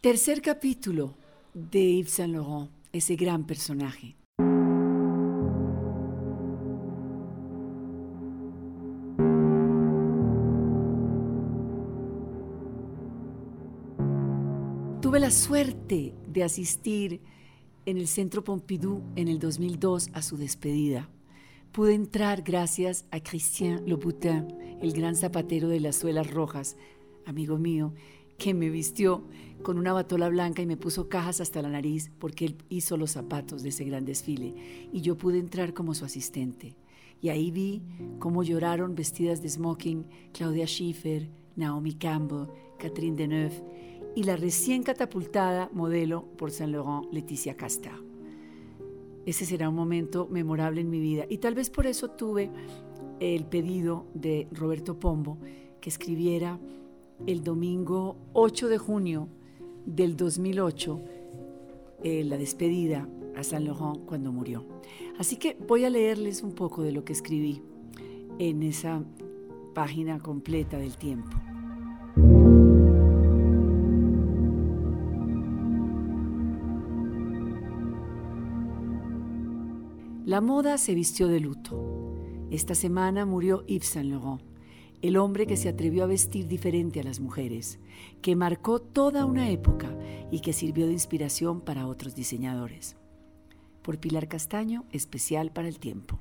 Tercer capítulo de Yves Saint Laurent, ese gran personaje. Tuve la suerte de asistir en el Centro Pompidou en el 2002 a su despedida. Pude entrar gracias a Christian Louboutin, el gran zapatero de las suelas rojas, amigo mío, que me vistió con una batola blanca y me puso cajas hasta la nariz porque él hizo los zapatos de ese gran desfile y yo pude entrar como su asistente. Y ahí vi cómo lloraron vestidas de smoking Claudia Schiffer, Naomi Campbell, Catherine Deneuve y la recién catapultada modelo por Saint Laurent Leticia Casta. Ese será un momento memorable en mi vida y tal vez por eso tuve el pedido de Roberto Pombo que escribiera el domingo 8 de junio del 2008 eh, la despedida a Saint Laurent cuando murió. Así que voy a leerles un poco de lo que escribí en esa página completa del tiempo. La moda se vistió de luto. Esta semana murió Yves Saint Laurent el hombre que se atrevió a vestir diferente a las mujeres, que marcó toda una época y que sirvió de inspiración para otros diseñadores. Por Pilar Castaño, especial para el tiempo.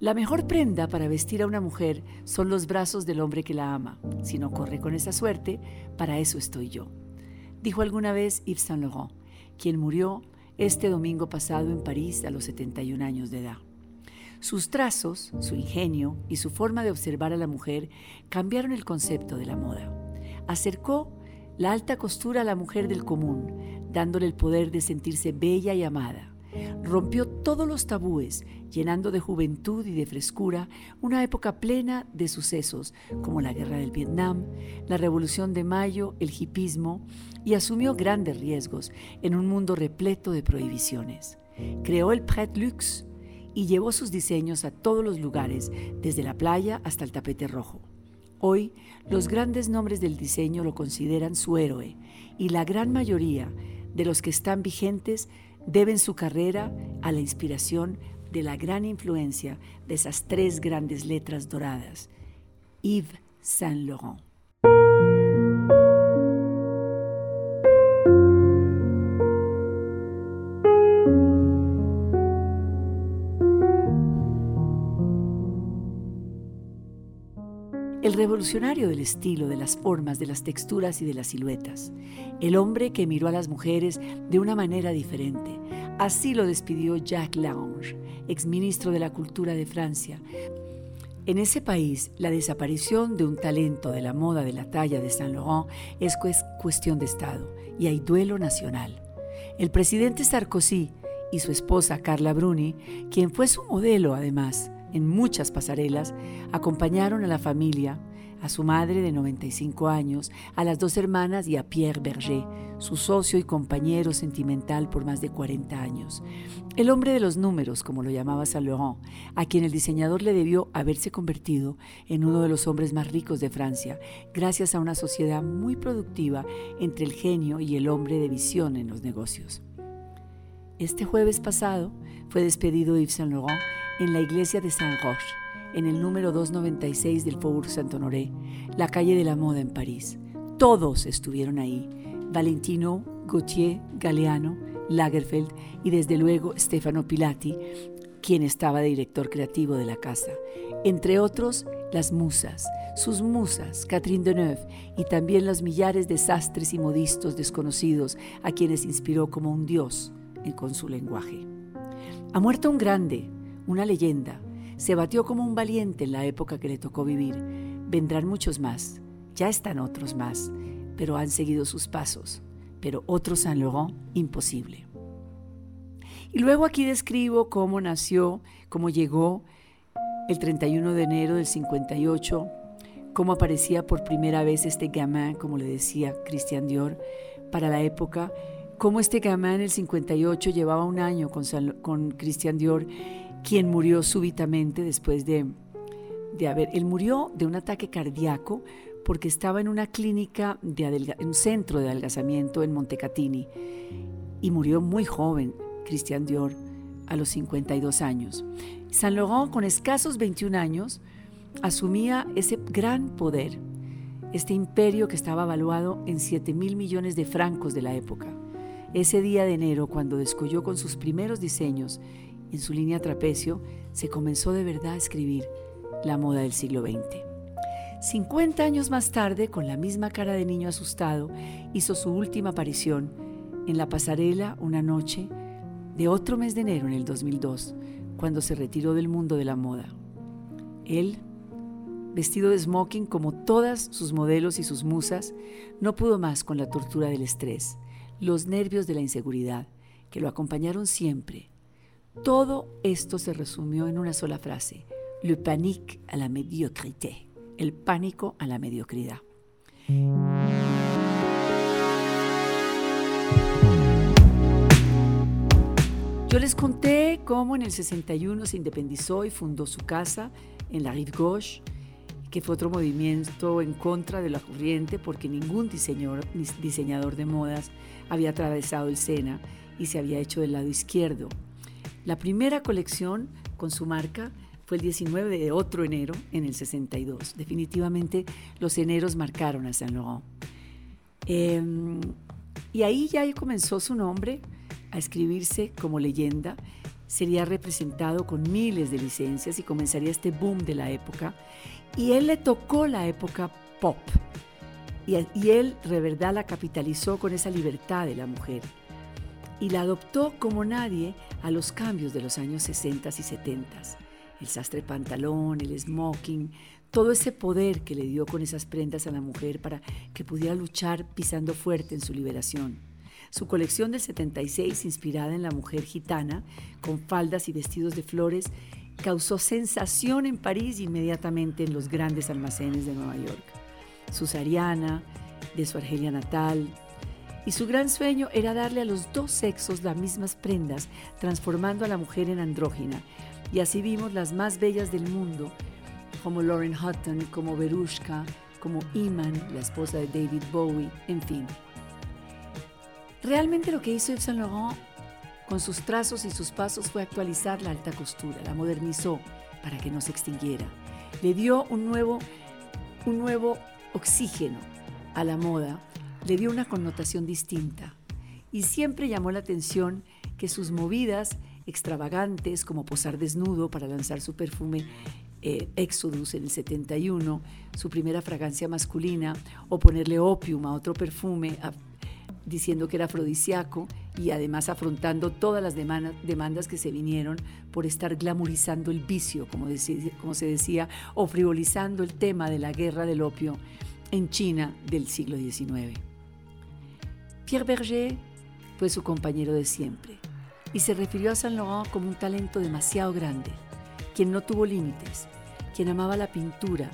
La mejor prenda para vestir a una mujer son los brazos del hombre que la ama. Si no corre con esa suerte, para eso estoy yo. Dijo alguna vez Yves Saint Laurent, quien murió este domingo pasado en París a los 71 años de edad. Sus trazos, su ingenio y su forma de observar a la mujer cambiaron el concepto de la moda. Acercó la alta costura a la mujer del común, dándole el poder de sentirse bella y amada. Rompió todos los tabúes, llenando de juventud y de frescura una época plena de sucesos como la guerra del Vietnam, la revolución de Mayo, el hipismo, y asumió grandes riesgos en un mundo repleto de prohibiciones. Creó el Pret Luxe, y llevó sus diseños a todos los lugares, desde la playa hasta el tapete rojo. Hoy, los grandes nombres del diseño lo consideran su héroe y la gran mayoría de los que están vigentes deben su carrera a la inspiración de la gran influencia de esas tres grandes letras doradas, Yves Saint Laurent. El revolucionario del estilo, de las formas, de las texturas y de las siluetas, el hombre que miró a las mujeres de una manera diferente. Así lo despidió Jacques Lange, exministro de la Cultura de Francia. En ese país, la desaparición de un talento de la moda de la talla de Saint Laurent es cuestión de Estado y hay duelo nacional. El presidente Sarkozy y su esposa Carla Bruni, quien fue su modelo además, en muchas pasarelas, acompañaron a la familia, a su madre de 95 años, a las dos hermanas y a Pierre Berger, su socio y compañero sentimental por más de 40 años. El hombre de los números, como lo llamaba Saint Laurent, a quien el diseñador le debió haberse convertido en uno de los hombres más ricos de Francia, gracias a una sociedad muy productiva entre el genio y el hombre de visión en los negocios. Este jueves pasado fue despedido Yves Saint Laurent en la iglesia de Saint-Roch, en el número 296 del Faubourg Saint-Honoré, la calle de la moda en París. Todos estuvieron ahí. Valentino, Gauthier, Galeano, Lagerfeld y desde luego Stefano Pilati, quien estaba de director creativo de la casa. Entre otros, las musas, sus musas, Catherine Deneuve, y también los millares de sastres y modistos desconocidos a quienes inspiró como un dios con su lenguaje. Ha muerto un grande, una leyenda. Se batió como un valiente en la época que le tocó vivir. Vendrán muchos más, ya están otros más, pero han seguido sus pasos. Pero otro Saint Laurent, imposible. Y luego aquí describo cómo nació, cómo llegó el 31 de enero del 58, cómo aparecía por primera vez este gamin, como le decía Christian Dior, para la época, cómo este gamin en el 58 llevaba un año con, con Christian Dior quien murió súbitamente después de, de haber... Él murió de un ataque cardíaco porque estaba en una clínica, de en un centro de adelgazamiento en Montecatini y murió muy joven, Christian Dior, a los 52 años. Saint Laurent, con escasos 21 años, asumía ese gran poder, este imperio que estaba valuado en 7 mil millones de francos de la época. Ese día de enero, cuando descolló con sus primeros diseños en su línea trapecio, se comenzó de verdad a escribir la moda del siglo XX. 50 años más tarde, con la misma cara de niño asustado, hizo su última aparición en la pasarela una noche de otro mes de enero en el 2002, cuando se retiró del mundo de la moda. Él, vestido de smoking como todas sus modelos y sus musas, no pudo más con la tortura del estrés, los nervios de la inseguridad, que lo acompañaron siempre. Todo esto se resumió en una sola frase, le panique à la médiocrité el pánico a la mediocridad. Yo les conté cómo en el 61 se independizó y fundó su casa en la Rive Gauche, que fue otro movimiento en contra de la corriente porque ningún diseñador, de modas había atravesado el Sena y se había hecho del lado izquierdo. La primera colección con su marca fue el 19 de otro enero en el 62. Definitivamente los eneros marcaron a Saint Laurent. Em, y ahí ya comenzó su nombre a escribirse como leyenda. Sería representado con miles de licencias y comenzaría este boom de la época. Y él le tocó la época pop. Y, él de verdad la capitalizó con esa libertad de la mujer. Y la adoptó como nadie a los cambios de los años 60 y 70 el sastre pantalón, el smoking, todo ese poder que le dio con esas prendas a la mujer para que pudiera luchar pisando fuerte en su liberación. Su colección del 76, inspirada en la mujer gitana, con faldas y vestidos de flores, causó sensación en París e inmediatamente en los grandes almacenes de Nueva York. Su Sariana, de su Argelia natal, y su gran sueño era darle a los dos sexos las mismas prendas, transformando a la mujer en andrógina, y así vimos las más bellas del mundo, como Lauren Hutton, como Verushka, como Iman, la esposa de David Bowie, en fin. Realmente lo que hizo Yves Saint Laurent con sus trazos y sus pasos fue actualizar la alta costura, la modernizó para que no se extinguiera. Le dio un nuevo, un nuevo oxígeno a la moda, le dio una connotación distinta y siempre llamó la atención que sus movidas extravagantes como posar desnudo para lanzar su perfume eh, Exodus en el 71, su primera fragancia masculina, o ponerle opium a otro perfume diciendo que era afrodisíaco y además afrontando todas las demandas que se vinieron por estar glamorizando el vicio, como, como se decía, o frivolizando el tema de la guerra del opio en China del siglo XIX. Pierre Berger fue su compañero de siempre y se refirió a Saint Laurent como un talento demasiado grande, quien no tuvo límites, quien amaba la pintura.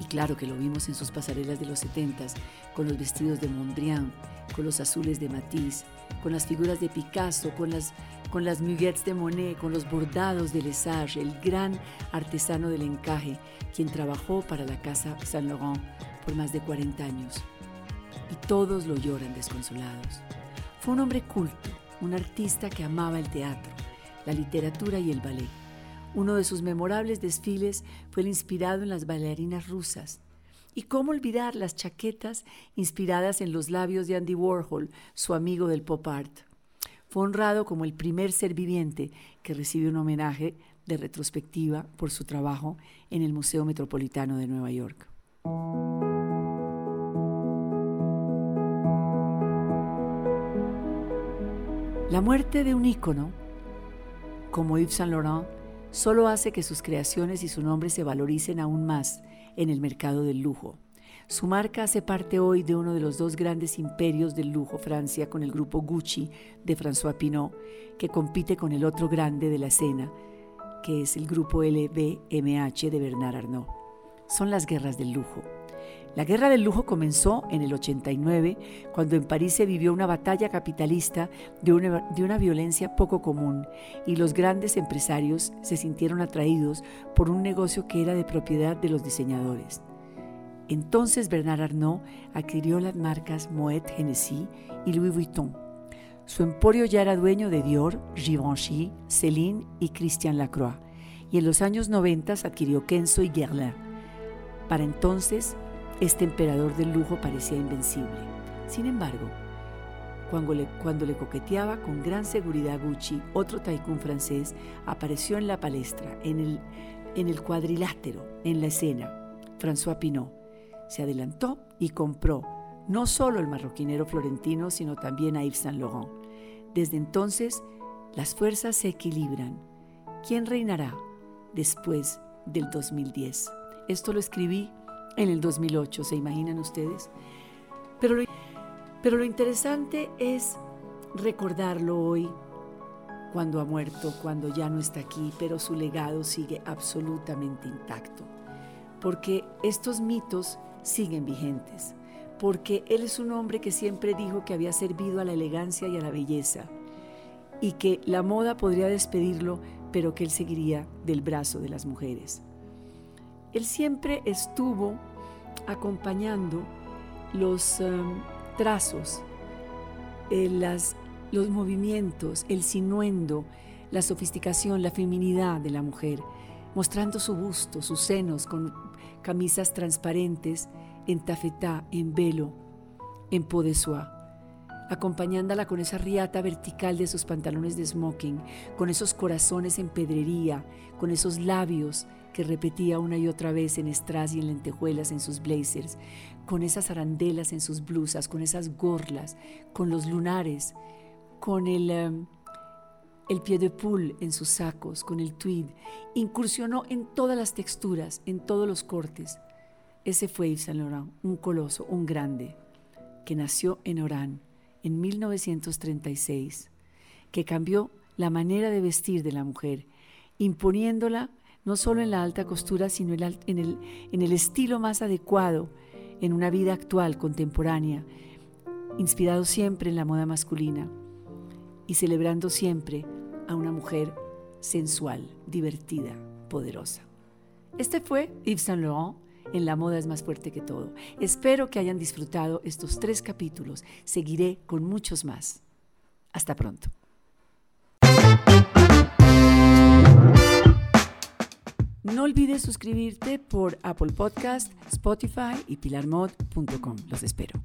Y claro que lo vimos en sus pasarelas de los 70 con los vestidos de Mondrian, con los azules de Matisse, con las figuras de Picasso, con las, con las muguettes de Monet, con los bordados de Lesage, el gran artesano del encaje, quien trabajó para la casa Saint Laurent por más de 40 años. Y todos lo lloran desconsolados. Fue un hombre culto, un artista que amaba el teatro, la literatura y el ballet. Uno de sus memorables desfiles fue el inspirado en las bailarinas rusas. ¿Y cómo olvidar las chaquetas inspiradas en los labios de Andy Warhol, su amigo del pop art? Fue honrado como el primer ser viviente que recibe un homenaje de retrospectiva por su trabajo en el Museo Metropolitano de Nueva York. La muerte de un ícono, como Yves Saint Laurent, solo hace que sus creaciones y su nombre se valoricen aún más en el mercado del lujo. Su marca hace parte hoy de uno de los dos grandes imperios del lujo, Francia, con el grupo Gucci de François Pinault, que compite con el otro grande de la escena, que es el grupo LVMH de Bernard Arnault. Son las guerras del lujo. La guerra del lujo comenzó en el 89, cuando en París se vivió una batalla capitalista de una, de una, violencia poco común y los grandes empresarios se sintieron atraídos por un negocio que era de propiedad de los diseñadores. Entonces Bernard Arnault adquirió las marcas Moet Hennessy y Louis Vuitton. Su emporio ya era dueño de Dior, Givenchy, Celine y Christian Lacroix, y en los años 90 adquirió Kenzo y Guerlain. Para entonces, este emperador del lujo parecía invencible. Sin embargo, cuando le, cuando le, coqueteaba con gran seguridad Gucci, otro tycoon francés apareció en la palestra, en el, en el cuadrilátero, en la escena. François Pinot se adelantó y compró no solo el marroquinero florentino, sino también a Yves Saint Laurent. Desde entonces, las fuerzas se equilibran. ¿Quién reinará después del 2010? Esto lo escribí en el 2008, ¿se imaginan ustedes? Pero lo, pero lo interesante es recordarlo hoy, cuando ha muerto, cuando ya no está aquí, pero su legado sigue absolutamente intacto. Porque estos mitos siguen vigentes porque él es un hombre que siempre dijo que había servido a la elegancia y a la belleza, y que la moda podría despedirlo, pero que él seguiría del brazo de las mujeres. Él siempre estuvo acompañando los um, trazos, eh, los movimientos, el sinuendo, la sofisticación, la feminidad de la mujer, mostrando su busto, sus senos con camisas transparentes en tafetá, en velo, en peau de soie, acompañándola con esa riata vertical de sus pantalones de smoking, con esos corazones en pedrería, con esos labios que repetía una y otra vez en strass y en lentejuelas en sus blazers, con esas arandelas en sus blusas, con esas gorlas, con los lunares, con el, um, el pied de en sus sacos, con el tweed. Incursionó en todas las texturas, en todos los cortes. Ese fue Yves Saint Laurent, un coloso, un grande, que nació en Orán en 1936, que cambió la manera de vestir de la mujer, imponiéndola no solo en la alta costura, sino en el, en el estilo más adecuado en una vida actual, contemporánea, inspirado siempre en la moda masculina y celebrando siempre a una mujer sensual, divertida, poderosa. Este fue Yves Saint Laurent en La moda es más fuerte que todo. Espero que hayan disfrutado estos tres capítulos. Seguiré con muchos más. Hasta pronto. No olvides suscribirte por Apple Podcast, Spotify y pilarmod.com. Los espero.